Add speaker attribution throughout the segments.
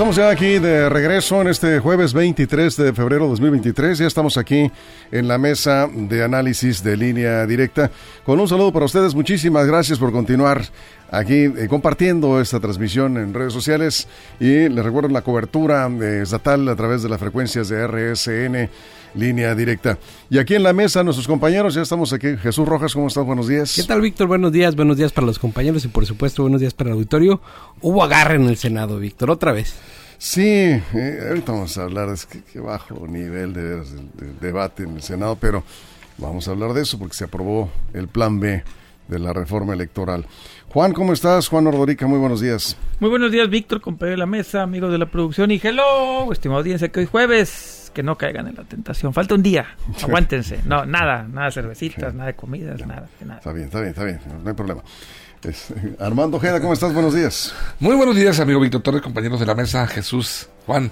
Speaker 1: Estamos ya aquí de regreso en este jueves 23 de febrero de 2023. Ya estamos aquí en la mesa de análisis de línea directa. Con un saludo para ustedes. Muchísimas gracias por continuar aquí eh, compartiendo esta transmisión en redes sociales. Y les recuerdo la cobertura eh, estatal a través de las frecuencias de RSN línea directa. Y aquí en la mesa, nuestros compañeros, ya estamos aquí. Jesús Rojas, ¿cómo estás? Buenos días.
Speaker 2: ¿Qué tal, Víctor? Buenos días, buenos días para los compañeros y por supuesto buenos días para el auditorio. Hubo agarre en el Senado, Víctor, otra vez.
Speaker 1: Sí, eh, ahorita vamos a hablar de qué bajo nivel de, debate en el Senado, pero vamos a hablar de eso porque se aprobó el plan B de la reforma electoral. Juan, ¿cómo estás? Juan Ordorica, muy buenos días.
Speaker 3: Muy buenos días, Víctor, compañero de la mesa, amigos de la producción y hello, estimado audiencia, que hoy jueves que no caigan en la tentación. Falta un día, aguántense. No, nada, nada de cervecitas, nada de comidas, nada, nada.
Speaker 1: Está bien, está bien, está bien, no hay problema. Armando Ojeda, ¿cómo estás? Buenos días.
Speaker 4: Muy buenos días, amigo Víctor Torres, compañeros de la mesa, Jesús, Juan,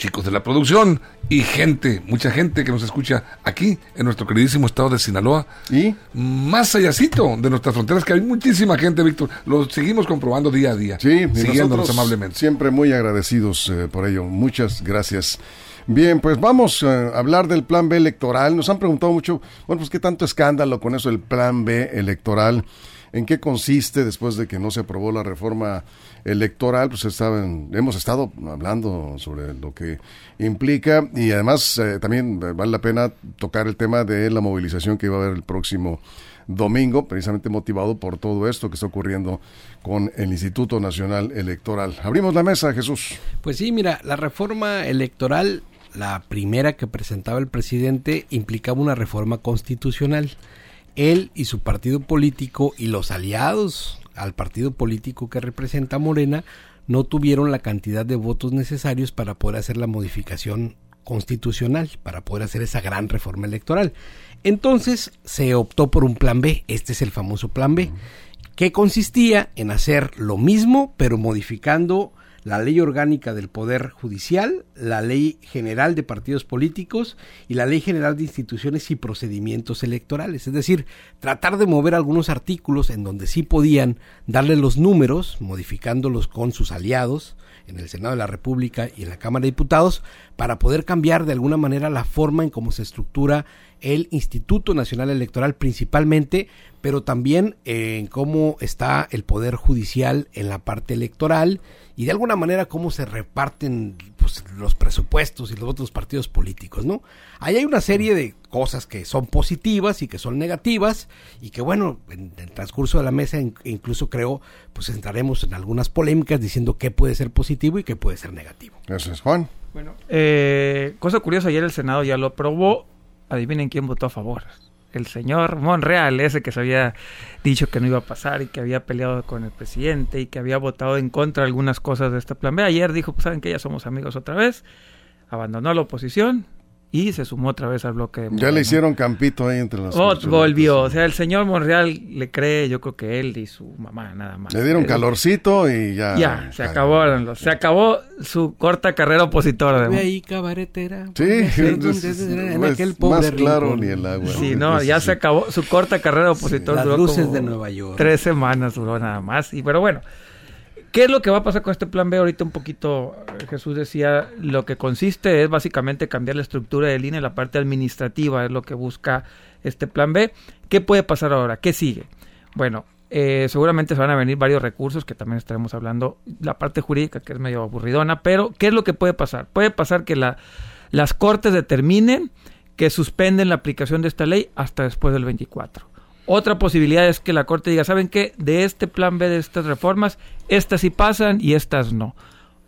Speaker 4: chicos de la producción y gente, mucha gente que nos escucha aquí en nuestro queridísimo estado de Sinaloa.
Speaker 1: Y
Speaker 4: más allácito de nuestras fronteras, que hay muchísima gente, Víctor. Lo seguimos comprobando día a día.
Speaker 1: Sí, siguiéndonos amablemente. Siempre muy agradecidos eh, por ello. Muchas gracias. Bien, pues vamos a hablar del plan B electoral. Nos han preguntado mucho, bueno, pues qué tanto escándalo con eso del plan B electoral. ¿En qué consiste después de que no se aprobó la reforma electoral? Pues estaban, hemos estado hablando sobre lo que implica y además eh, también vale la pena tocar el tema de la movilización que iba a haber el próximo domingo, precisamente motivado por todo esto que está ocurriendo con el Instituto Nacional Electoral. Abrimos la mesa, Jesús.
Speaker 2: Pues sí, mira, la reforma electoral la primera que presentaba el presidente implicaba una reforma constitucional. Él y su partido político y los aliados al partido político que representa Morena no tuvieron la cantidad de votos necesarios para poder hacer la modificación constitucional, para poder hacer esa gran reforma electoral. Entonces se optó por un plan B, este es el famoso plan B, que consistía en hacer lo mismo pero modificando la ley orgánica del Poder Judicial, la ley general de partidos políticos y la ley general de instituciones y procedimientos electorales. Es decir, tratar de mover algunos artículos en donde sí podían darle los números, modificándolos con sus aliados en el Senado de la República y en la Cámara de Diputados, para poder cambiar de alguna manera la forma en cómo se estructura el Instituto Nacional Electoral principalmente, pero también en cómo está el Poder Judicial en la parte electoral y de alguna manera cómo se reparten pues, los presupuestos y los otros partidos políticos, ¿no? Ahí hay una serie de cosas que son positivas y que son negativas y que bueno, en el transcurso de la mesa incluso creo pues entraremos en algunas polémicas diciendo qué puede ser positivo y qué puede ser negativo.
Speaker 1: Gracias, Juan.
Speaker 3: Bueno, eh, cosa curiosa, ayer el Senado ya lo aprobó, adivinen quién votó a favor. El señor Monreal, ese que se había dicho que no iba a pasar y que había peleado con el presidente y que había votado en contra de algunas cosas de este plan B. Ayer dijo, pues saben que ya somos amigos otra vez, abandonó la oposición y se sumó otra vez al bloque de
Speaker 1: Ya le hicieron campito ahí entre los
Speaker 3: oh, volvió, o sea, el señor Monreal le cree, yo creo que él y su mamá nada más.
Speaker 1: Le dieron calorcito y ya.
Speaker 3: Ya, se acabó, se acabó su corta carrera opositora.
Speaker 2: De ahí cabaretera.
Speaker 1: Sí, en aquel pobre más claro ni el agua.
Speaker 3: Sí, no, ya se acabó su corta carrera opositora.
Speaker 2: las luces de Nueva York.
Speaker 3: Tres semanas duró nada más, y pero bueno. ¿Qué es lo que va a pasar con este plan B? Ahorita un poquito eh, Jesús decía, lo que consiste es básicamente cambiar la estructura del INE, la parte administrativa es lo que busca este plan B. ¿Qué puede pasar ahora? ¿Qué sigue? Bueno, eh, seguramente se van a venir varios recursos que también estaremos hablando, la parte jurídica que es medio aburridona, pero ¿qué es lo que puede pasar? Puede pasar que la, las cortes determinen que suspenden la aplicación de esta ley hasta después del 24. Otra posibilidad es que la Corte diga, ¿saben qué? De este plan B, de estas reformas, estas sí pasan y estas no.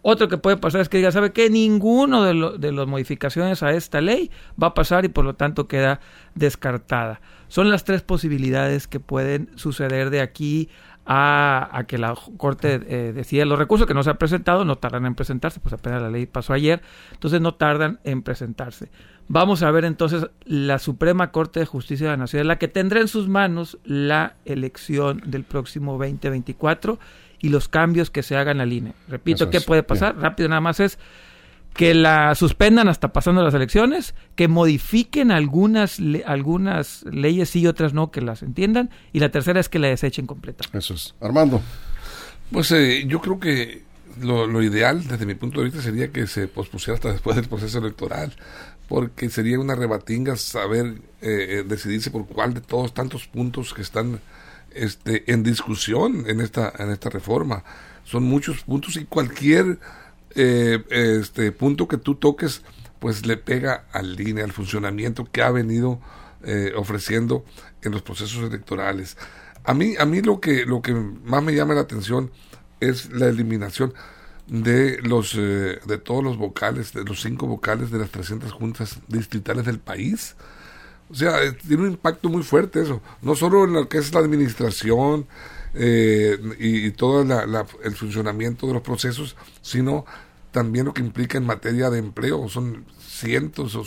Speaker 3: Otro que puede pasar es que diga, ¿sabe qué? Ninguno de, las modificaciones a esta ley va a pasar y por lo tanto queda descartada. Son las tres posibilidades que pueden suceder de aquí a, que la Corte eh, decida los recursos que no se han presentado, no tardan en presentarse, pues apenas la ley pasó ayer, entonces no tardan en presentarse. Vamos a ver entonces la Suprema Corte de Justicia de la Nación, la que tendrá en sus manos la elección del próximo 2024 y los cambios que se hagan la INE. Repito,
Speaker 1: Eso
Speaker 3: ¿qué
Speaker 1: es,
Speaker 3: puede pasar? Rápido nada más es que la suspendan hasta pasando las elecciones, que modifiquen algunas, le- algunas leyes sí y otras no, que las entiendan, y la tercera es que la desechen completa.
Speaker 1: Eso es. Armando.
Speaker 4: Pues eh, yo creo que lo, lo ideal desde mi punto de vista sería que se pospusiera hasta después del proceso electoral, porque sería una rebatinga saber eh, eh, decidirse por cuál de todos tantos puntos que están este, en discusión en esta, en esta reforma. Son muchos puntos y cualquier eh, este punto que tú toques pues le pega al línea, al funcionamiento que ha venido eh, ofreciendo en los procesos electorales. A mí, a mí lo que, lo que más me llama la atención es la eliminación de los eh, de todos los vocales, de los cinco vocales de las 300 juntas distritales del país. O sea, eh, tiene un impacto muy fuerte eso, no solo en lo que es la administración eh, y, todo la- el funcionamiento de los procesos, sino también lo que implica en materia de empleo. Son cientos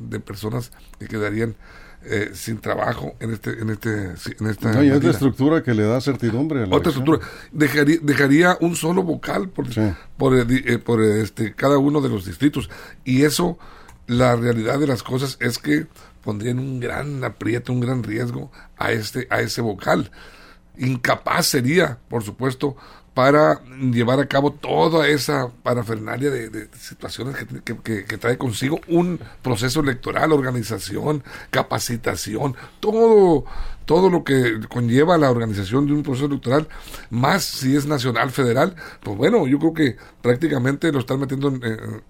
Speaker 4: de personas que quedarían eh, sin trabajo en este en este en esta
Speaker 1: No, y es la
Speaker 4: medida.
Speaker 1: estructura que le da certidumbre a la
Speaker 4: Otra
Speaker 1: elección.
Speaker 4: estructura. Dejaría, dejaría un solo vocal por,
Speaker 1: Sí.
Speaker 4: por, eh, eh, por, eh, este, cada uno de los distritos. Y eso, la realidad de las cosas es que pondría en un gran aprieto, un gran riesgo a, este, a ese vocal. Incapaz sería, por supuesto, para llevar a cabo toda esa parafernalia de, situaciones que, que- trae consigo un proceso electoral, organización, capacitación, todo, todo lo que conlleva la organización de un proceso electoral, más si es nacional, federal, pues bueno, yo creo que prácticamente lo están metiendo en, en-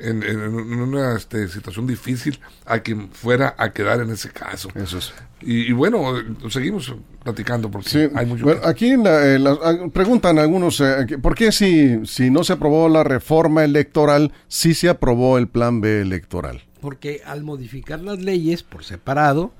Speaker 4: en- en una este, situación difícil a quien fuera a quedar en ese caso.
Speaker 1: Eso es.
Speaker 4: Y, y bueno, seguimos platicando porque
Speaker 1: Sí,
Speaker 4: hay mucho
Speaker 1: bueno,
Speaker 4: que-
Speaker 1: aquí en la- eh, la- ah, preguntan algunos, eh, ¿por qué si, si no se aprobó la reforma electoral, sí se aprobó el plan B electoral?
Speaker 2: Porque al modificar las leyes por separado,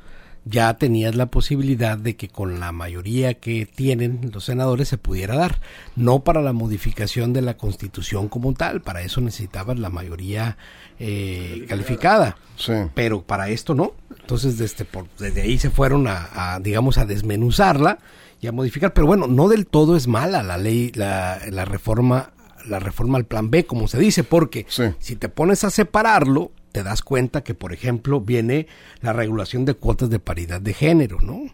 Speaker 2: ya tenías la posibilidad de que con la mayoría que tienen los senadores se pudiera dar. No para la modificación de la constitución como tal, para eso necesitabas la mayoría eh, calificada.
Speaker 1: Sí.
Speaker 2: Pero para esto no. Entonces desde, por- desde ahí se fueron a, a, digamos, a desmenuzarla y a modificar. Pero bueno, no del todo es mala la ley, la, la reforma, la reforma al plan B, como se dice, porque
Speaker 1: Sí.
Speaker 2: si te pones a separarlo, te das cuenta que, por ejemplo, viene la regulación de cuotas de paridad de género, ¿no?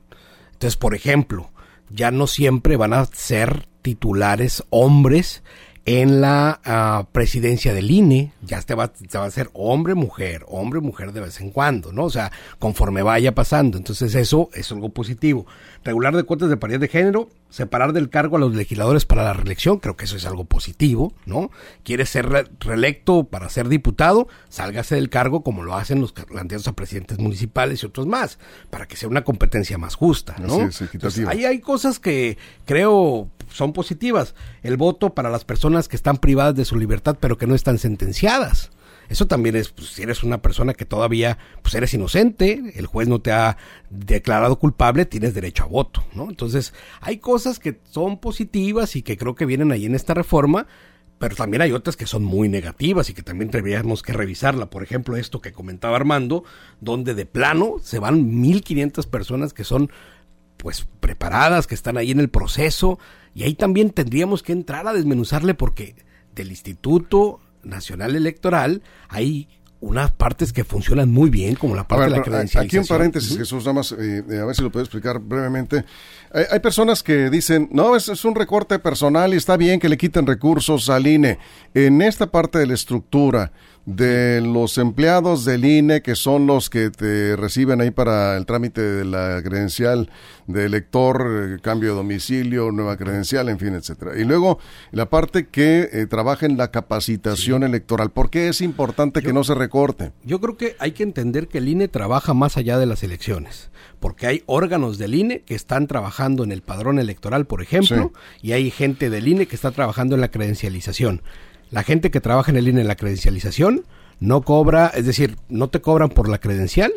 Speaker 2: Entonces, por ejemplo, ya no siempre van a ser titulares hombres en la ah, presidencia del INE, ya te va, va a ser hombre, mujer, hombre, mujer de vez en cuando, ¿no? O sea, conforme vaya pasando. Entonces eso es algo positivo. Regular de cuotas de paridad de género, separar del cargo a los legisladores para la reelección, creo que eso es algo positivo, ¿no? Quieres ser re- reelecto para ser diputado, sálgase del cargo como lo hacen los candidatos a presidentes municipales y otros más, para que sea una competencia más justa, ¿no?
Speaker 1: Es.
Speaker 2: Entonces, ahí hay cosas que creo son positivas. El voto para las personas que están privadas de su libertad pero que no están sentenciadas. Eso también es, pues, si eres una persona que todavía, pues eres inocente, el juez no te ha declarado culpable, tienes derecho a voto, ¿no? Entonces, hay cosas que son positivas y que creo que vienen ahí en esta reforma, pero también hay otras que son muy negativas y que también tendríamos que revisarla. Por ejemplo, esto que comentaba Armando, donde de plano se van 1.500 personas que son pues preparadas, que están ahí en el proceso, y ahí también tendríamos que entrar a desmenuzarle porque del Instituto Nacional Electoral hay unas partes que funcionan muy bien, como la parte
Speaker 1: ver,
Speaker 2: de la credencialización.
Speaker 1: aquí un paréntesis. Jesús, nada más, eh, eh, a ver si lo puedo explicar brevemente. Hay, hay personas que dicen, no, es, es un recorte personal y está bien que le quiten recursos al INE. En esta parte de la estructura de los empleados del INE, que son los que te reciben ahí para el trámite de la credencial de elector, eh, cambio de domicilio, nueva credencial, en fin, etcétera. Y luego la parte que eh, trabaja en la capacitación electoral. ¿Por qué es importante que no se recorte?
Speaker 2: Yo creo que hay que entender que el INE trabaja más allá de las elecciones, porque hay órganos del INE que están trabajando en el padrón electoral, por ejemplo, y hay gente del INE que está trabajando en la credencialización. La gente que trabaja en el INE en la credencialización no cobra, es decir, no te cobran por la credencial.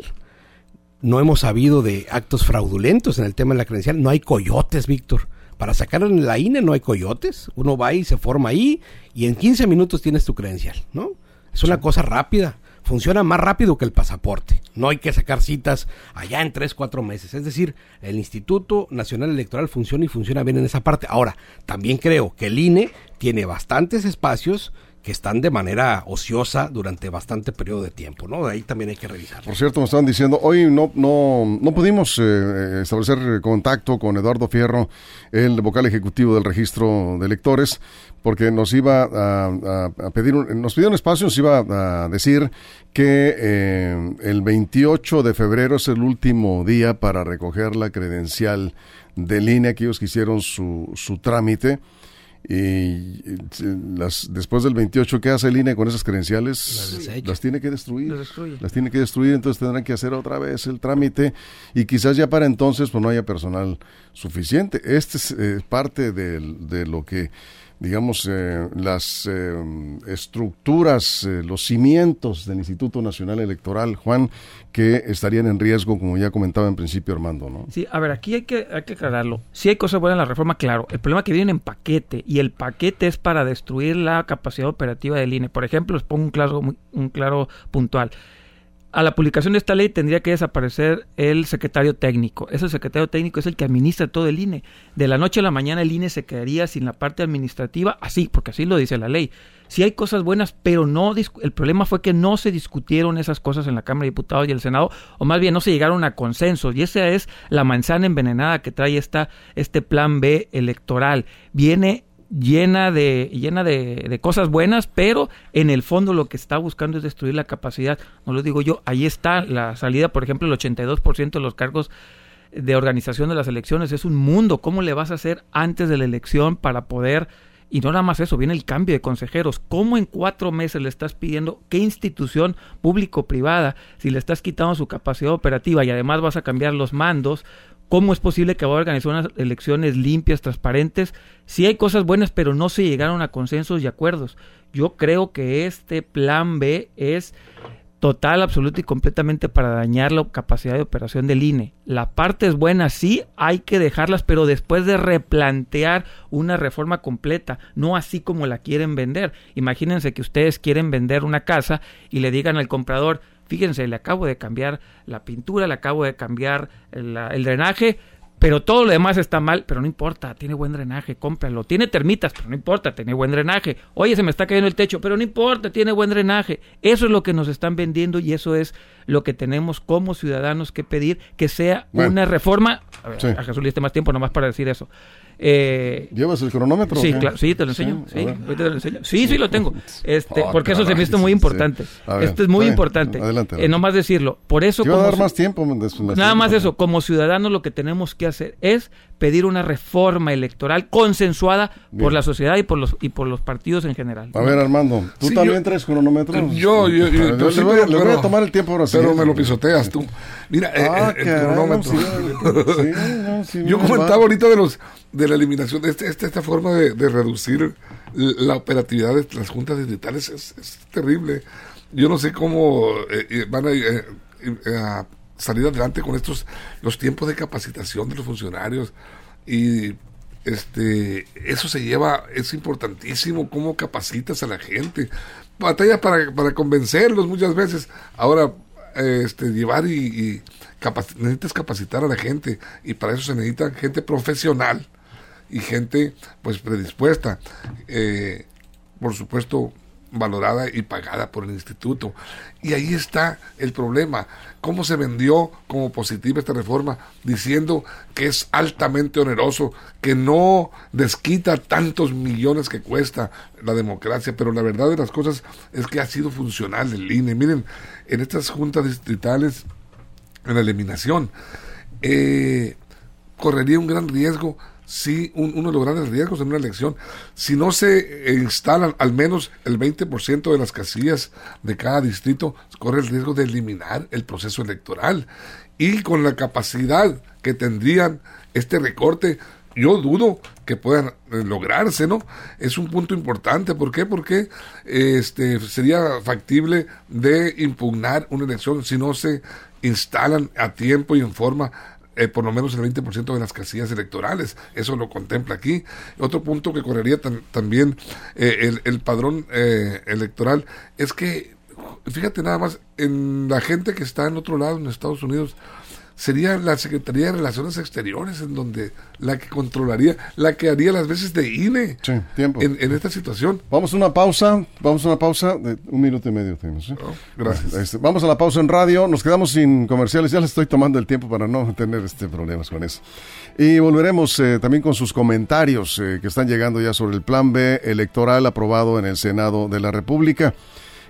Speaker 2: No hemos sabido de actos fraudulentos en el tema de la credencial. No hay coyotes, Víctor. Para sacar en la INE no hay coyotes. Uno va y se forma ahí y en 15 minutos tienes tu credencial, ¿no? Es una cosa rápida. Funciona más rápido que el pasaporte. No hay que sacar citas allá en tres, cuatro meses. Es decir, el Instituto Nacional Electoral funciona y funciona bien en esa parte. Ahora, también creo que el INE tiene bastantes espacios que están de manera ociosa durante bastante periodo de tiempo, ¿no? De ahí también hay que revisar.
Speaker 1: Por cierto, me estaban diciendo, hoy no, no, no pudimos eh, establecer contacto con Eduardo Fierro, el vocal ejecutivo del registro de electores, porque nos iba a, pedir, un, nos pidió un espacio, nos iba a decir que eh, el 28 de febrero es el último día para recoger la credencial de línea, aquellos que hicieron su, su trámite y las, después del 28, ¿qué hace el INE con esas credenciales? Las, tiene que destruir. Las tiene que destruir, entonces tendrán que hacer otra vez el trámite y quizás ya para entonces pues no haya personal suficiente. Este es eh, parte de lo que digamos, eh, las eh, estructuras, eh, los cimientos del Instituto Nacional Electoral, Juan, que estarían en riesgo, como ya comentaba en principio Armando, ¿no?
Speaker 3: Sí, a ver, aquí hay que, hay que aclararlo. Si hay cosas buenas en la reforma, claro. El problema es que vienen en paquete, y el paquete es para destruir la capacidad operativa del INE. Por ejemplo, les pongo un claro, un claro puntual a la publicación de esta ley tendría que desaparecer el secretario técnico. Ese secretario técnico es el que administra todo el INE. De la noche a la mañana el INE se quedaría sin la parte administrativa, así, porque así lo dice la ley. Sí hay cosas buenas, pero no el problema fue que no se discutieron esas cosas en la Cámara de Diputados y el Senado, o más bien no se llegaron a consenso. Y esa es la manzana envenenada que trae esta, este plan B electoral. Viene llena de llena de, cosas buenas, pero en el fondo lo que está buscando es destruir la capacidad. No lo digo yo, ahí está la salida, por ejemplo, el 82% de los cargos de organización de las elecciones es un mundo. ¿Cómo le vas a hacer antes de la elección para poder y no nada más eso, viene el cambio de consejeros. ¿Cómo en cuatro meses le estás pidiendo qué institución público-privada, si le estás quitando su capacidad operativa y además vas a cambiar los mandos, ¿Cómo es posible que a organizar unas elecciones limpias, transparentes? Sí hay cosas buenas, pero no se llegaron a consensos y acuerdos. Yo creo que este plan B es total, absoluto y completamente para dañar la capacidad de operación del INE. La parte es buena, sí, hay que dejarlas, pero después de replantear una reforma completa, no así como la quieren vender. Imagínense que ustedes quieren vender una casa y le digan al comprador, Fíjense, le acabo de cambiar la pintura, le acabo de cambiar el, drenaje, pero todo lo demás está mal, pero no importa, tiene buen drenaje, cómpralo. Tiene termitas, pero no importa, tiene buen drenaje. Oye, se me está cayendo el techo, pero no importa, tiene buen drenaje. Eso es lo que nos están vendiendo y eso es lo que tenemos como ciudadanos que pedir, que sea una reforma. A, ver, a Jesús le más tiempo nomás para decir eso.
Speaker 1: Eh, ¿Llevas el cronómetro?
Speaker 3: Sí, claro, sí, te lo enseño. Sí, sí, sí, lo tengo. Este, oh, porque eso se me hizo muy importante. Esto es muy importante. Adelante, eh, no más decirlo. Por eso.
Speaker 1: Yo a dar más tiempo.
Speaker 3: Nada más eso. Como ciudadanos, lo que tenemos que hacer es pedir una reforma electoral consensuada por la sociedad y por los y por los partidos en general.
Speaker 1: A ver, Armando, ¿tú también traes cronómetro?
Speaker 4: Yo, yo, yo,
Speaker 1: le, voy, a tomar el tiempo ahora
Speaker 4: Pero me lo pisoteas tú. Mira, ah, el, cronómetro. yo comentaba ahorita de los de la eliminación de este, este, esta forma de, reducir la operatividad de las juntas distritales es, terrible. Yo no sé cómo eh, eh, van eh, a, salir adelante con estos los tiempos de capacitación de los funcionarios. Y este eso se lleva es importantísimo cómo capacitas a la gente. Batallas para, para convencerlos muchas veces. Ahora este llevar y, necesitas capacitar a la gente. Y para eso se necesita gente profesional y gente pues predispuesta, eh, por supuesto valorada y pagada por el instituto. Y ahí está el problema, cómo se vendió como positiva esta reforma, diciendo que es altamente oneroso, que no desquita tantos millones que cuesta la democracia, pero la verdad de las cosas es que ha sido funcional el INE. Miren, en estas juntas distritales, en la eliminación, eh, correría un gran riesgo si uno de los grandes riesgos en una elección, si no se instalan al menos el 20% de las casillas de cada distrito, corre el riesgo de eliminar el proceso electoral. Y con la capacidad que tendrían este recorte, yo dudo que puedan eh, lograrse, ¿no? Es un punto importante. ¿Por qué? Porque este, sería factible de impugnar una elección si no se instalan a tiempo y en forma eh, por lo menos el 20% de las casillas electorales. Eso lo contempla aquí. Otro punto que correría también eh, el, padrón eh, electoral es que fíjate nada más, en la gente que está en otro lado, en Estados Unidos, sería la Secretaría de Relaciones Exteriores en donde la que controlaría, la que haría las veces de INE
Speaker 1: Sí, tiempo.
Speaker 4: en, en esta situación.
Speaker 1: Vamos a una pausa, vamos a una pausa de un minuto y medio tenemos. ¿eh?
Speaker 4: Oh, gracias.
Speaker 1: Este, vamos a la pausa en radio, nos quedamos sin comerciales, ya les estoy tomando el tiempo para no tener este problemas con eso. Y volveremos eh, también con sus comentarios eh, que están llegando ya sobre el plan B electoral aprobado en el Senado de la República.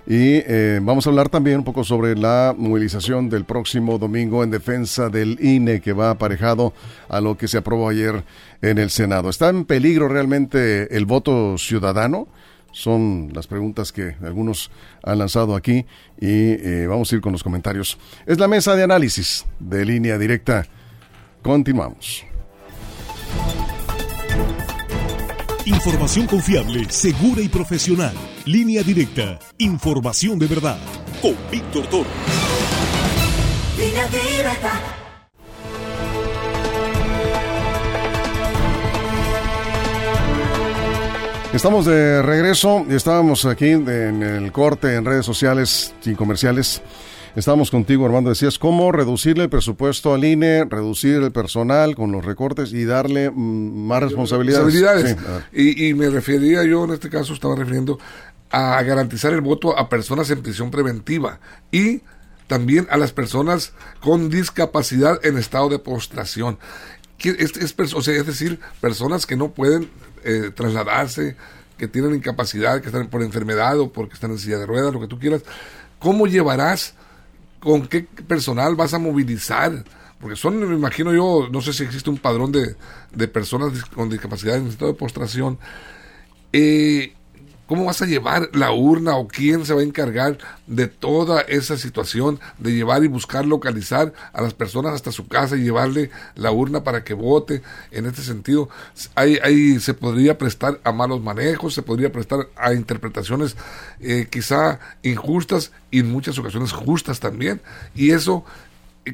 Speaker 1: Y eh, vamos a hablar también un poco sobre la movilización del próximo domingo en defensa del INE que va aparejado a lo que se aprobó ayer en el Senado. ¿Está en peligro realmente el voto ciudadano? Son las preguntas que algunos han lanzado aquí y eh, vamos a ir con los comentarios. Es la mesa de análisis de línea directa. Continuamos.
Speaker 5: Información confiable, segura y profesional. Línea directa. Información de verdad. Con Víctor Toro.
Speaker 6: Línea directa.
Speaker 1: Estamos de regreso y estábamos aquí en el corte en redes sociales sin comerciales. Estábamos contigo, Armando. Decías cómo reducirle el presupuesto al INE, reducir el personal con los recortes y darle mm, más responsabilidades.
Speaker 4: Responsabilidades.
Speaker 1: Sí,
Speaker 4: y, y me refería yo, en este caso, estaba refiriendo a garantizar el voto a personas en prisión preventiva y también a las personas con discapacidad en estado de postración. Es, es o sea, es decir, personas que no pueden eh, trasladarse, que tienen incapacidad, que están por enfermedad o porque están en silla de ruedas, lo que tú quieras. ¿Cómo llevarás con qué personal vas a movilizar. Porque son, me imagino yo, no sé si existe un padrón de, de personas con discapacidad en estado de postración. Eh, ¿Cómo vas a llevar la urna o quién se va a encargar de toda esa situación de llevar y buscar localizar a las personas hasta su casa y llevarle la urna para que vote? En este sentido, ahí, ahí se podría prestar a malos manejos, se podría prestar a interpretaciones eh, quizá injustas y en muchas ocasiones justas también. Y eso,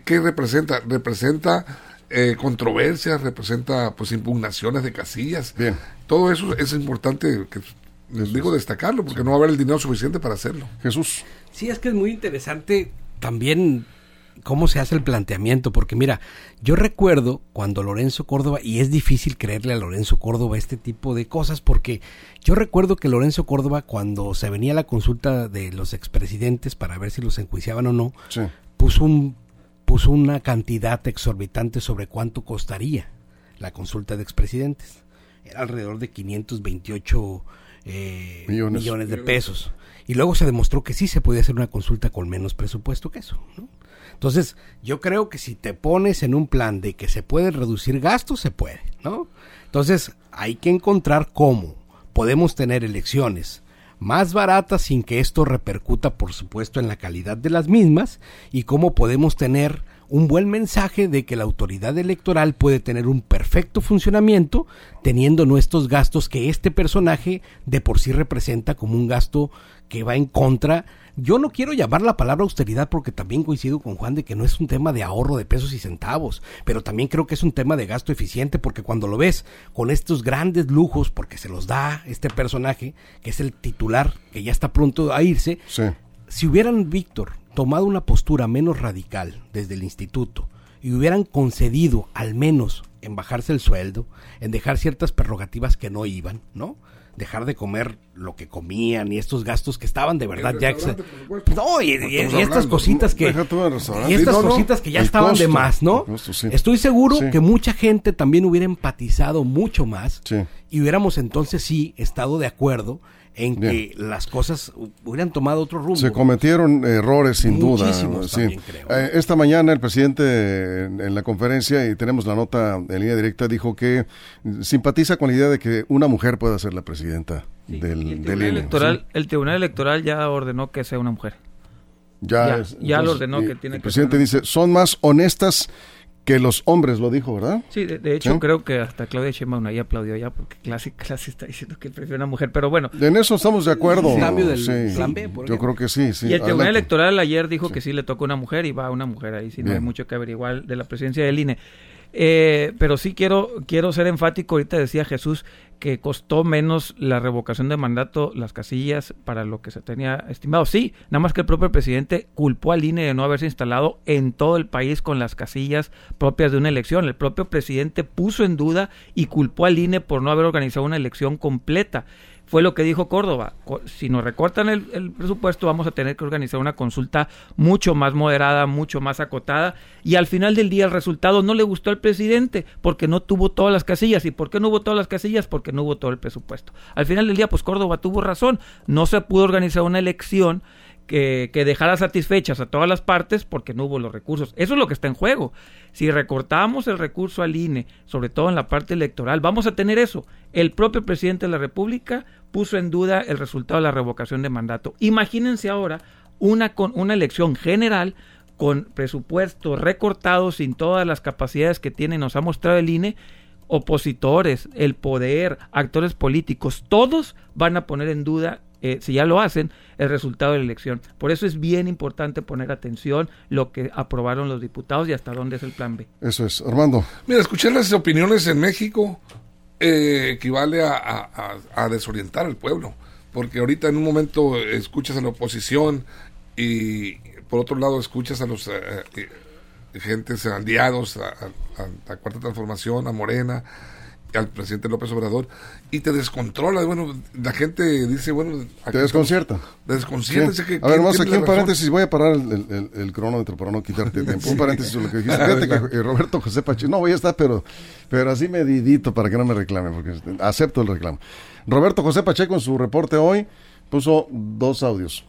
Speaker 4: ¿qué representa? Representa eh, controversias, representa pues impugnaciones de casillas.
Speaker 1: Bien.
Speaker 4: Todo eso es importante que les digo destacarlo porque no va a haber el dinero suficiente para hacerlo.
Speaker 1: Jesús.
Speaker 2: Sí, es que es muy interesante también cómo se hace el planteamiento, porque mira, yo recuerdo cuando Lorenzo Córdoba, y es difícil creerle a Lorenzo Córdoba este tipo de cosas, porque yo recuerdo que Lorenzo Córdoba, cuando se venía la consulta de los expresidentes para ver si los enjuiciaban o no,
Speaker 1: Sí.
Speaker 2: puso, un, puso una cantidad exorbitante sobre cuánto costaría la consulta de expresidentes. Era alrededor de 528 eh,
Speaker 1: Millones.
Speaker 2: millones. de pesos. Y luego se demostró que sí se podía hacer una consulta con menos presupuesto que eso. ¿no? Entonces, yo creo que si te pones en un plan de que se puede reducir gastos, se puede, ¿no? Entonces, hay que encontrar cómo podemos tener elecciones más baratas sin que esto repercuta, por supuesto, en la calidad de las mismas y cómo podemos tener un buen mensaje de que la autoridad electoral puede tener un perfecto funcionamiento teniendo nuestros gastos que este personaje de por sí representa como un gasto que va en contra. Yo no quiero llamar la palabra austeridad porque también coincido con Juan de que no es un tema de ahorro de pesos y centavos, pero también creo que es un tema de gasto eficiente porque cuando lo ves con estos grandes lujos, porque se los da este personaje, que es el titular, que ya está pronto a irse,
Speaker 1: Sí.
Speaker 2: si hubieran, Víctor, tomado una postura menos radical desde el instituto y hubieran concedido al menos en bajarse el sueldo, en dejar ciertas prerrogativas que no iban, ¿no? Dejar de comer lo que comían y estos gastos que estaban de verdad ya... No, y, y-
Speaker 4: Estamos
Speaker 2: y estas cositas que... Y estas
Speaker 1: no,
Speaker 2: cositas que ya estaban de más, ¿no?
Speaker 1: el costo, sí.
Speaker 2: Estoy seguro
Speaker 1: Sí.
Speaker 2: que mucha gente también hubiera empatizado mucho más
Speaker 1: Sí.
Speaker 2: y hubiéramos entonces sí estado de acuerdo en
Speaker 1: Bien.
Speaker 2: que las cosas hubieran tomado otro rumbo.
Speaker 1: Se cometieron errores sin duda. Sí.
Speaker 2: también, creo.
Speaker 1: Eh, esta mañana el presidente en, en la conferencia, y tenemos la nota en línea directa, dijo que simpatiza con la idea de que una mujer pueda ser la presidenta
Speaker 3: Sí,
Speaker 1: del,
Speaker 3: el,
Speaker 1: del
Speaker 3: tribunal
Speaker 1: INE,
Speaker 3: electoral,
Speaker 1: ¿sí?
Speaker 3: el Tribunal Electoral ya ordenó que sea una mujer.
Speaker 1: Ya,
Speaker 3: ya-
Speaker 1: es-
Speaker 3: ya lo ordenó
Speaker 1: y
Speaker 3: que tiene
Speaker 1: El
Speaker 3: que
Speaker 1: presidente
Speaker 3: ser-
Speaker 1: dice, son más honestas que los hombres, lo dijo, ¿verdad?
Speaker 3: Sí, de, de hecho
Speaker 1: ¿Sí?
Speaker 3: creo que hasta Claudia Sheinbaum ahí aplaudió ya porque Clase, Clase está diciendo que prefiere una mujer, pero bueno.
Speaker 1: En eso estamos de acuerdo.
Speaker 2: Un cambio del
Speaker 1: sí.
Speaker 2: plan B, por
Speaker 1: Yo creo que sí, sí.
Speaker 3: y el Tribunal. Electoral ayer dijo que sí le toca una mujer y va una mujer ahí, si no hay mucho que averiguar de la presidencia del INE. Eh, pero sí quiero, quiero ser enfático, ahorita decía Jesús que costó menos la revocación de mandato las casillas para lo que se tenía estimado. Sí, nada más que el propio presidente culpó al INE de no haberse instalado en todo el país con las casillas propias de una elección. El propio presidente puso en duda y culpó al INE por no haber organizado una elección completa fue lo que dijo Córdoba. Si nos recortan el, presupuesto, vamos a tener que organizar una consulta mucho más moderada, mucho más acotada. Y al final del día el resultado no le gustó al presidente porque no tuvo todas las casillas. ¿Y por qué no hubo todas las casillas? Porque no hubo todo el presupuesto. Al final del día, pues Córdoba tuvo razón. No se pudo organizar una elección que, dejara satisfechas a todas las partes porque no hubo los recursos. Eso es lo que está en juego. Si recortamos el recurso al INE, sobre todo en la parte electoral, vamos a tener eso. El propio presidente de la República puso en duda el resultado de la revocación de mandato. Imagínense ahora una, con, una elección general con presupuestos recortados sin todas las capacidades que tiene, nos ha mostrado el INE, opositores, el poder, actores políticos, todos van a poner en duda eh, si ya lo hacen, el resultado de la elección. Por eso es bien importante poner atención lo que aprobaron los diputados y hasta dónde es el plan B.
Speaker 1: Eso es, Armando.
Speaker 4: Mira, escuchar las opiniones en México eh, equivale a, desorientar al pueblo, porque ahorita en un momento escuchas a la oposición y por otro lado escuchas a los eh, gentes aliados, a, a la Cuarta Transformación, a Morena al presidente López Obrador y te descontrola. Bueno, la gente dice, bueno...
Speaker 1: Te desconcierta.
Speaker 4: Te desconcierta. Que,
Speaker 1: a ver, vamos aquí un paréntesis. Voy a parar el, cronómetro para no quitarte tiempo. Un paréntesis lo que dijiste. Fíjate que eh, Roberto José Pacheco... No, voy a estar, pero, pero así medidito para que no me reclame, porque acepto el reclamo. Roberto José Pacheco en su reporte hoy puso dos audios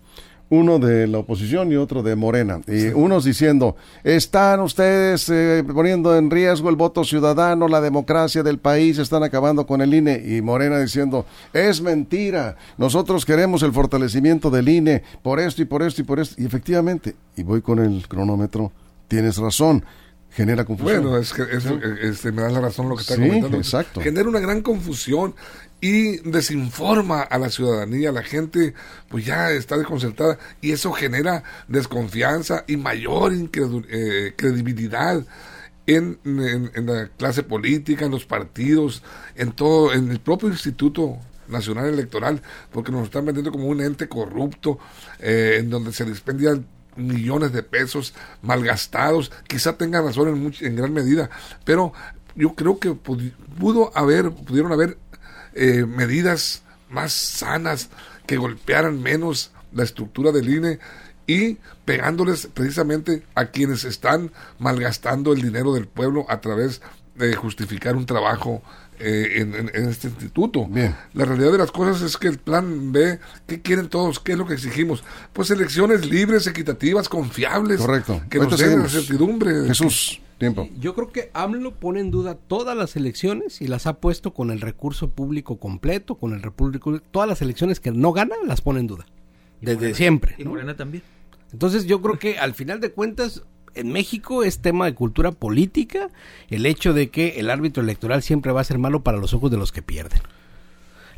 Speaker 1: uno de la oposición y otro de Morena. Y unos diciendo, están ustedes eh, poniendo en riesgo el voto ciudadano, la democracia del país, están acabando con el INE. Y Morena diciendo, es mentira, nosotros queremos el fortalecimiento del INE por esto y por esto y por esto. Y efectivamente, y voy con el cronómetro, tienes razón genera confusión.
Speaker 4: Bueno, es que este, me da la razón lo que está comentando.
Speaker 1: Exacto.
Speaker 4: Genera una gran confusión y desinforma a la ciudadanía, la gente pues ya está desconcertada y eso genera desconfianza y mayor eh, credibilidad en, en, la clase política, en los partidos, en todo, en el propio Instituto Nacional Electoral, porque nos están vendiendo como un ente corrupto, eh, en donde se dispendian millones de pesos malgastados, quizá tengan razón en, en gran medida, pero yo creo que pudo haber, pudieron haber eh, medidas más sanas que golpearan menos la estructura del INE y pegándoles precisamente a quienes están malgastando el dinero del pueblo a través de justificar un trabajo eh, en, este instituto. La realidad de las cosas es que el plan B, ¿qué quieren todos? ¿Qué es lo que exigimos? Pues elecciones libres, equitativas, confiables.
Speaker 1: Correcto.
Speaker 4: Que nos den la certidumbre.
Speaker 1: Jesús. Tiempo.
Speaker 2: Yo creo que AMLO pone en duda todas las elecciones y las ha puesto con el recurso público completo, con el repúblico, todas las elecciones que no gana las pone en duda. Desde siempre.
Speaker 3: Y Morena también.
Speaker 2: Entonces yo creo que al final de cuentas en México es tema de cultura política el hecho de que el árbitro electoral siempre va a ser malo para los ojos de los que pierden.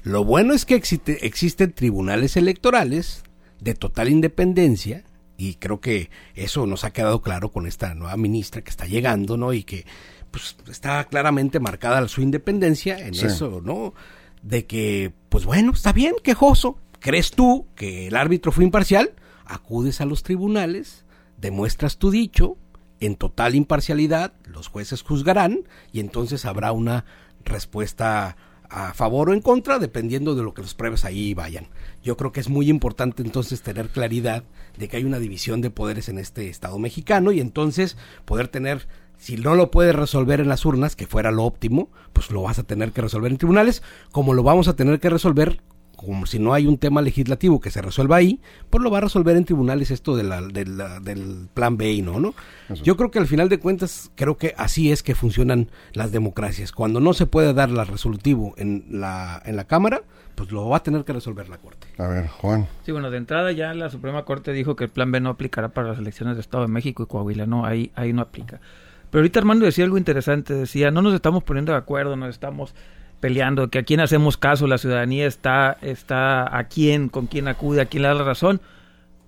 Speaker 2: Lo bueno es que existe, existen tribunales electorales de total independencia y creo que eso nos ha quedado claro con esta nueva ministra que está llegando, ¿no? Y que pues está claramente marcada su independencia en eso, ¿no? De que, pues bueno, está bien, quejoso. ¿Crees tú que el árbitro fue imparcial? Acudes a los tribunales, demuestras tu dicho, en total imparcialidad, los jueces juzgarán y entonces habrá una respuesta a favor o en contra, dependiendo de lo que los pruebas ahí vayan. Yo creo que es muy importante entonces tener claridad de que hay una división de poderes en este Estado mexicano y entonces poder tener, si no lo puedes resolver en las urnas, que fuera lo óptimo, pues lo vas a tener que resolver en tribunales, como lo vamos a tener que resolver como si no hay un tema legislativo que se resuelva ahí, pues lo va a resolver en tribunales esto de la, del plan B y no, ¿no? Yo creo que al final de cuentas, creo que así es que funcionan las democracias. Cuando no se puede dar la resolutivo en la, en la Cámara, pues lo va a tener que resolver la Corte.
Speaker 1: A ver, Juan.
Speaker 3: Sí, bueno, de entrada ya la Suprema Corte dijo que el plan B no aplicará para las elecciones de Estado de México y Coahuila, no, ahí, ahí no aplica. Pero ahorita Armando decía algo interesante, decía, no nos estamos poniendo de acuerdo, nos estamos peleando, que a quién hacemos caso, la ciudadanía está, está a quién, con quién acude, a quién le da la razón.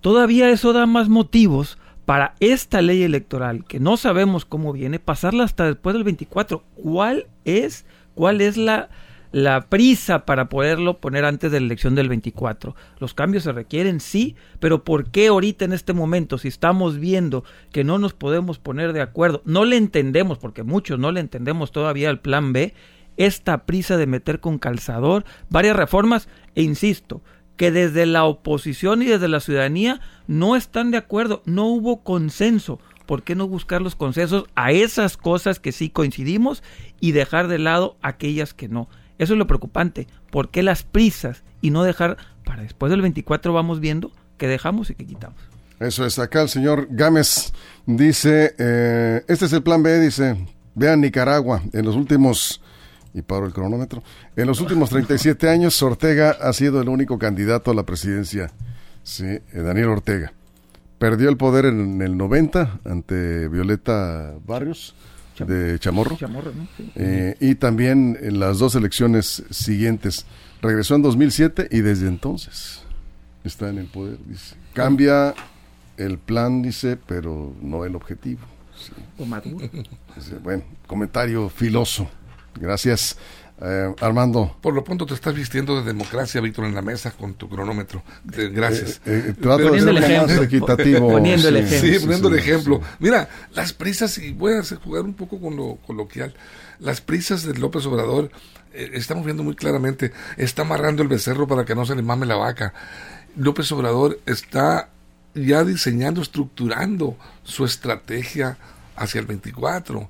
Speaker 3: Todavía eso da más motivos para esta ley electoral, que no sabemos cómo viene, pasarla hasta después del 24. ¿Cuál es, cuál es la, la prisa para poderlo poner antes de la elección del 24. Los cambios se requieren, sí, pero ¿por qué ahorita en este momento, si estamos viendo que no nos podemos poner de acuerdo, no le entendemos, porque muchos no le entendemos todavía al plan B, esta prisa de meter con calzador varias reformas, e insisto, que desde la oposición y desde la ciudadanía no están de acuerdo, no hubo consenso. ¿Por qué no buscar los consensos a esas cosas que sí coincidimos y dejar de lado aquellas que no? Eso es lo preocupante. ¿Por qué las prisas y no dejar para después del 24 vamos viendo qué dejamos y qué quitamos?
Speaker 1: Eso es, acá el señor Gámez dice, eh, este es el plan B, dice, vean Nicaragua, en los últimos, y paro el cronómetro, en los últimos 37 años Ortega ha sido el único candidato a la presidencia, sí, eh, Daniel Ortega. Perdió el poder en el 90 ante Violeta Barrios de Chamorro.
Speaker 3: Chamorro, ¿no? Sí.
Speaker 1: Eh, y también en las dos elecciones siguientes. Regresó en 2007 y desde entonces está en el poder, dice. Cambia el plan, dice, pero no el objetivo. Sí.
Speaker 3: O Maduro.
Speaker 1: Dice, bueno, comentario filoso. Gracias. Eh, Armando.
Speaker 4: Por lo pronto te estás vistiendo de democracia, Víctor, en la mesa con tu cronómetro. Eh, Gracias.
Speaker 1: Eh, eh, trato de
Speaker 3: Poniendo
Speaker 1: ser más equitativo.
Speaker 3: Poniendo el
Speaker 1: sí,
Speaker 3: ejemplo.
Speaker 4: Sí, poniendo el ejemplo.
Speaker 1: sí.
Speaker 4: Mira, las prisas, y voy a hacer jugar un poco con lo coloquial, las prisas de López Obrador, eh, estamos viendo muy claramente, está amarrando el becerro para que no se le mame la vaca. López Obrador está ya diseñando, estructurando su estrategia hacia el 24.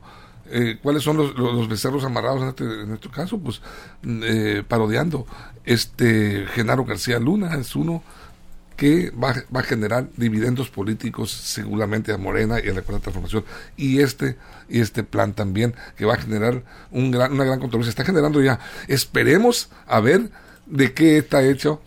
Speaker 4: Eh, ¿Cuáles son los, los- becerros amarrados en este, en este caso? Pues mm, eh, parodiando. Este Genaro García Luna es uno que va, va a generar dividendos políticos seguramente a Morena y a la Cuarta Transformación. Y este, y este plan también, que va a generar un gran, una gran controversia. Está generando ya. Esperemos a ver de qué está hecho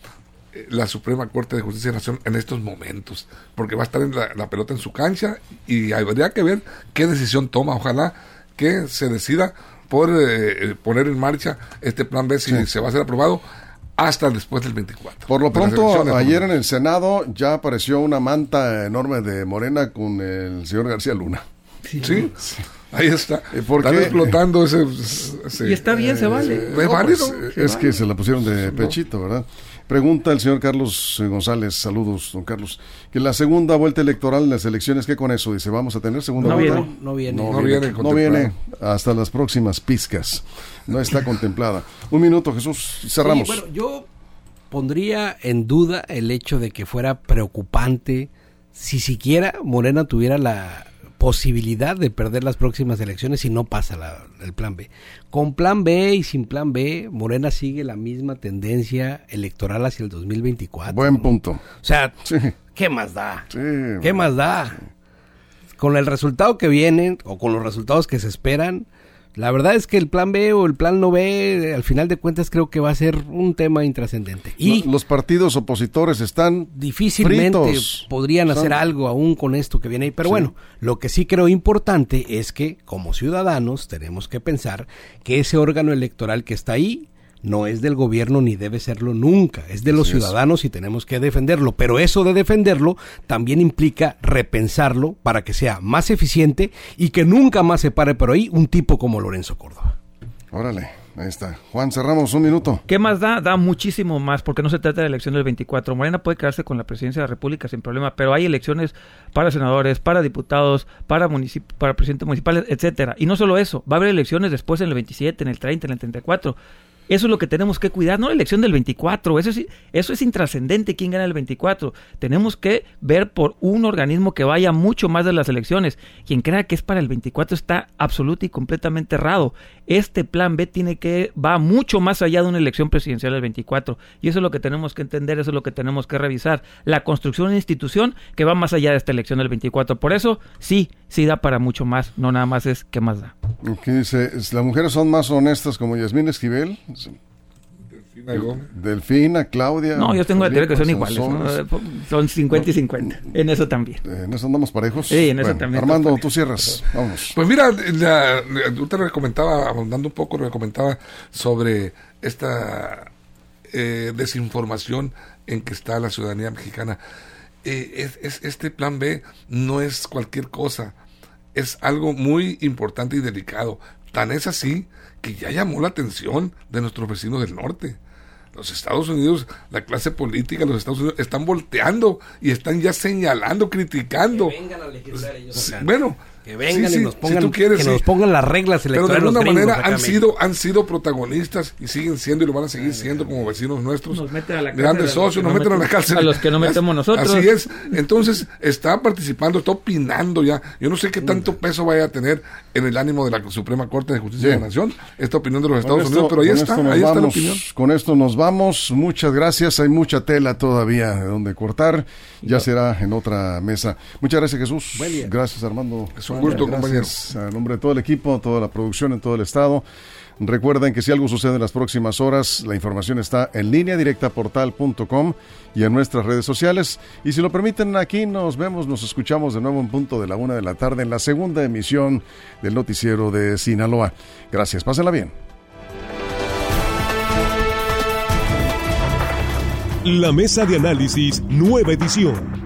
Speaker 4: eh, la Suprema Corte de Justicia de la Nación en estos momentos, porque va a estar en la, la pelota en su cancha y habría que ver qué decisión toma. Ojalá que se decida por eh, eh, poner en marcha este plan B si
Speaker 1: Sí.
Speaker 4: se va a ser aprobado hasta después del 24.
Speaker 1: Por lo pronto, ayer en el Senado ya apareció una manta enorme de Morena con el señor García Luna.
Speaker 4: Sí, ahí está.
Speaker 1: ¿Y por
Speaker 4: Están
Speaker 1: qué?
Speaker 4: explotando ese... ese-
Speaker 3: Y está bien, se vale.
Speaker 4: ¿Es
Speaker 1: No,
Speaker 4: válido?
Speaker 1: pues,
Speaker 4: Sí,
Speaker 1: es
Speaker 4: vale.
Speaker 1: que se la pusieron de pechito, ¿verdad? Pregunta el señor Carlos eh, González, saludos, don Carlos, que la segunda vuelta electoral en las elecciones, ¿qué con eso? Dice, ¿vamos a tener segunda
Speaker 3: No
Speaker 1: vuelta?
Speaker 3: viene.
Speaker 2: No viene.
Speaker 1: No,
Speaker 4: No
Speaker 1: viene,
Speaker 4: viene
Speaker 1: no viene hasta las próximas pizcas. No está contemplada. Un minuto, Jesús, cerramos.
Speaker 2: Sí, bueno, yo pondría en duda el hecho de que fuera preocupante si siquiera Morena tuviera la posibilidad de perder las próximas elecciones si no pasa la- el plan B. Con plan B y sin plan B, Morena sigue la misma tendencia electoral hacia el 2024.
Speaker 1: Buen punto.
Speaker 2: O sea,
Speaker 1: Sí,
Speaker 2: ¿qué más da?
Speaker 1: sí.
Speaker 2: ¿Qué más da? Con el resultado que vienen o con los resultados que se esperan, la verdad es que el plan B o el plan no B, al final de cuentas creo que va a ser un tema intrascendente. Y
Speaker 1: Lo- Los partidos opositores están
Speaker 2: difícilmente
Speaker 1: fritos.
Speaker 2: podrían hacer algo aún con esto que viene ahí. Pero
Speaker 1: Sí.
Speaker 2: bueno, lo que sí creo importante es que como ciudadanos tenemos que pensar que ese órgano electoral que está ahí no es del gobierno ni debe serlo nunca, es de los
Speaker 1: Así es.
Speaker 2: ciudadanos y tenemos que defenderlo. Pero eso de defenderlo también implica repensarlo para que sea más eficiente y que nunca más se pare por ahí un tipo como Lorenzo Córdoba.
Speaker 1: Órale, ahí está. Juan, cerramos un minuto.
Speaker 3: ¿Qué más da? Da muchísimo más, porque no se trata de la elección del 24. Morena puede quedarse con la presidencia de la República sin problema, pero hay elecciones para senadores, para diputados, para, municip para presidentes municipales, etcétera. Y no solo eso, va a haber elecciones después en el 27, en el 30, en el 34. Eso es lo que tenemos que cuidar, no la elección del 24. Eso es, eso es intrascendente quién gana el 24. Tenemos que ver por un organismo que vaya mucho más de las elecciones. Quien crea que es para el 24 está absoluto y completamente errado. Este plan B tiene que va mucho más allá de una elección presidencial del 24. Y eso es lo que tenemos que entender, eso es lo que tenemos que revisar. La construcción de una institución que va más allá de esta elección del 24. Por eso, sí, sí da para mucho más. No nada más es qué más da.
Speaker 1: Aquí dice, las mujeres son más honestas como Yasmín Esquivel,
Speaker 4: Gómez.
Speaker 1: Delfina, Claudia.
Speaker 3: No, yo tengo la teoría que son iguales. Son 50 y 50. En eso también.
Speaker 1: ¿En eso andamos parejos?
Speaker 3: Sí, en eso también
Speaker 1: Armando, tú cierras. Vamos.
Speaker 4: Pues mira, la, la- yo te comentaba, abundando un poco, lo que comentaba sobre esta eh, desinformación en que está la ciudadanía mexicana. eh, es, es- este plan B no es cualquier cosa, es algo muy importante y delicado. Tan es así que ya llamó la atención de nuestros vecinos del norte. Los Estados Unidos, la clase política de los Estados Unidos están volteando y están ya señalando, criticando.
Speaker 2: vengan a legislar ellos
Speaker 4: Sí. Bueno,
Speaker 2: Que vengan
Speaker 4: sí,
Speaker 2: y nos pongan,
Speaker 4: quieres,
Speaker 2: que
Speaker 4: sí.
Speaker 2: nos pongan las reglas
Speaker 4: Pero de alguna manera han sido, han sido protagonistas y siguen siendo y lo van a seguir siendo como vecinos nuestros.
Speaker 3: Nos meten a la cárcel
Speaker 4: grandes socios,
Speaker 3: que
Speaker 4: nos
Speaker 3: no
Speaker 4: meten a la
Speaker 3: metemos-
Speaker 4: cárcel.
Speaker 3: a los que no metemos nosotros.
Speaker 4: Así es. Entonces, está participando, está opinando ya. Yo no sé qué tanto peso vaya a tener en el ánimo de la Suprema Corte de Justicia de la Nación esta opinión de los Estados
Speaker 1: esto-
Speaker 4: Unidos, pero ahí está, ahí está la opinión.
Speaker 1: Con esto nos vamos. Muchas gracias. Hay mucha tela todavía de donde cortar. Ya será en otra mesa. Muchas gracias, Jesús. Gracias, Armando.
Speaker 4: Es un gusto,
Speaker 1: Gracias A nombre de todo el equipo, toda la producción en todo el estado. Recuerden que si algo sucede en las próximas horas, la información está en línea directa portal.com y en nuestras redes sociales. Y si lo permiten, aquí nos vemos, nos escuchamos de nuevo en punto de la una de la tarde en la segunda emisión del noticiero de Sinaloa. Gracias, pásenla bien.
Speaker 5: La mesa de análisis, nueva edición.